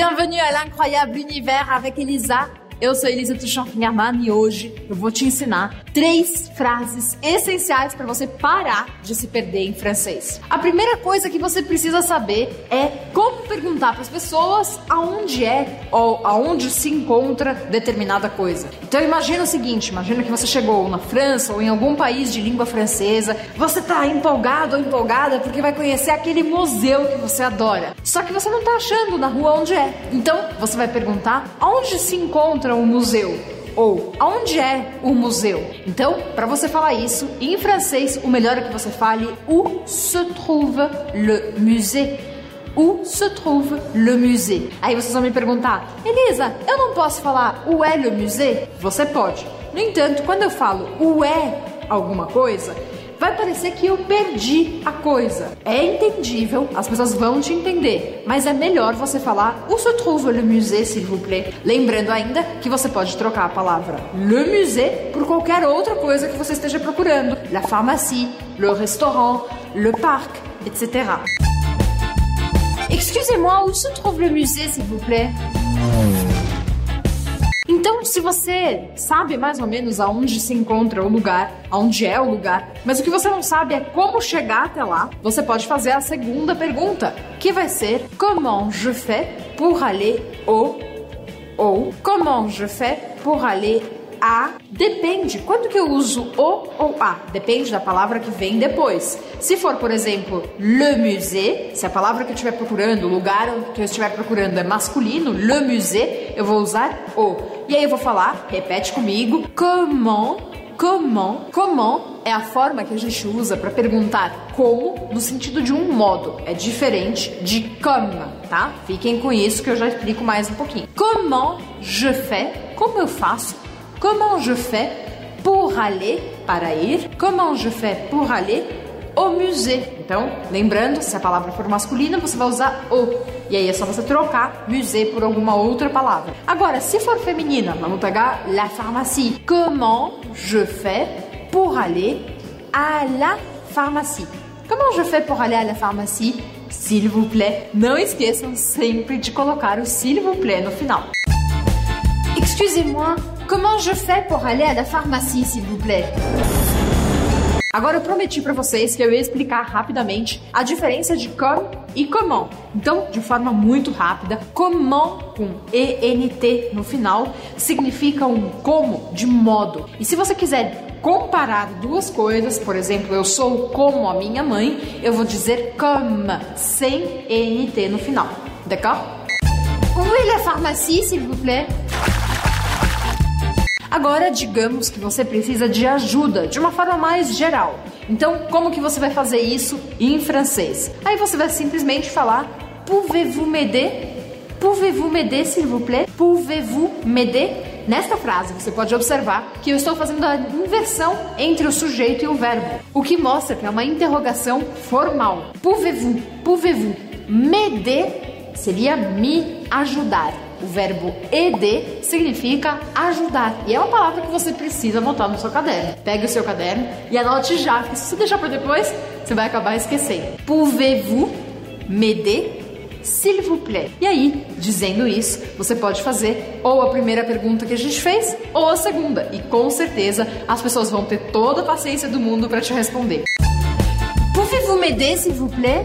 Bienvenue à l'incroyable univers avec Elisa. Eu sou Elisa Tuchon-Fingerman e hoje eu vou te ensinar três frases essenciais para você parar de se perder em francês. A primeira coisa que você precisa saber é como perguntar para as pessoas aonde é ou aonde se encontra determinada coisa. Então imagina o seguinte, imagina que você chegou na França ou em algum país de língua francesa, você tá empolgado ou empolgada porque vai conhecer aquele museu que você adora. Só que você não tá achando na rua onde é. Então você vai perguntar aonde se encontra encontra um museu? Ou aonde é o museu? Então, para você falar isso, em francês, o melhor é que você fale où se trouve le musée. Où se trouve le musée? Aí vocês vão me perguntar, Elisa, eu não posso falar où est le musée? Você pode. No entanto, quando eu falo où est alguma coisa, vai parecer que eu perdi a coisa. É entendível, as pessoas vão te entender, mas é melhor você falar où se trouve le musée, s'il vous plaît. Lembrando ainda que você pode trocar a palavra le musée por qualquer outra coisa que você esteja procurando. La pharmacie, le restaurant, le parc, etc. Excusez-moi, où se trouve le musée, s'il vous plaît? Então, se você sabe mais ou menos aonde se encontra o lugar, aonde é o lugar, mas o que você não sabe é como chegar até lá, você pode fazer a segunda pergunta, que vai ser comment je fais pour aller au ou comment je fais pour aller a depende. Quando que eu uso o ou a? Depende da palavra que vem depois. Se for, por exemplo, le musée, se a palavra que eu estiver procurando, o lugar que eu estiver procurando é masculino, le musée, eu vou usar o. E aí eu vou falar, repete comigo, comment, comment, comment é a forma que a gente usa para perguntar como no sentido de um modo. É diferente de comme, tá? Fiquem com isso que eu já explico mais um pouquinho. Comment je fais? Como eu faço? Comment je fais pour aller, para? Comment je fais pour aller au musée? Então, lembrando, se a palavra for masculina, você vai usar o. E aí é só você trocar musée por alguma outra palavra. Agora, se for feminina, vamos pegar la pharmacie. Comment je fais pour aller à la pharmacie? Comment je fais pour aller à la pharmacie? S'il vous plaît. Não esqueçam sempre de colocar o s'il vous plaît no final. Excusez-moi, Comment je fais pour aller à pharmacie, s'il vous plaît? Agora eu prometi para vocês que eu ia explicar rapidamente a diferença de comme e comment. Então, de forma muito rápida, comment com ENT no final significa um como de modo. E se você quiser comparar duas coisas, por exemplo, eu sou como a minha mãe, eu vou dizer comme sem ENT no final. D'accord? Où est la pharmacie, s'il vous plaît? Agora, digamos que você precisa de ajuda de uma forma mais geral. Então, como que você vai fazer isso em francês? Aí você vai simplesmente falar Pouvez-vous m'aider? Pouvez-vous m'aider, s'il vous plaît? Pouvez-vous m'aider? Nesta frase, você pode observar que eu estou fazendo a inversão entre o sujeito e o verbo, o que mostra que é uma interrogação formal. Pouvez-vous? Pouvez-vous m'aider? Seria me ajudar. O verbo ed significa ajudar. E é uma palavra que você precisa anotar no seu caderno. Pegue o seu caderno e anote já, porque se você deixar para depois, você vai acabar esquecendo. Pouvez-vous m'aider? S'il vous plaît. E aí, dizendo isso, você pode fazer ou a primeira pergunta que a gente fez ou a segunda. E com certeza as pessoas vão ter toda a paciência do mundo para te responder. Pouvez-vous m'aider, s'il vous plaît?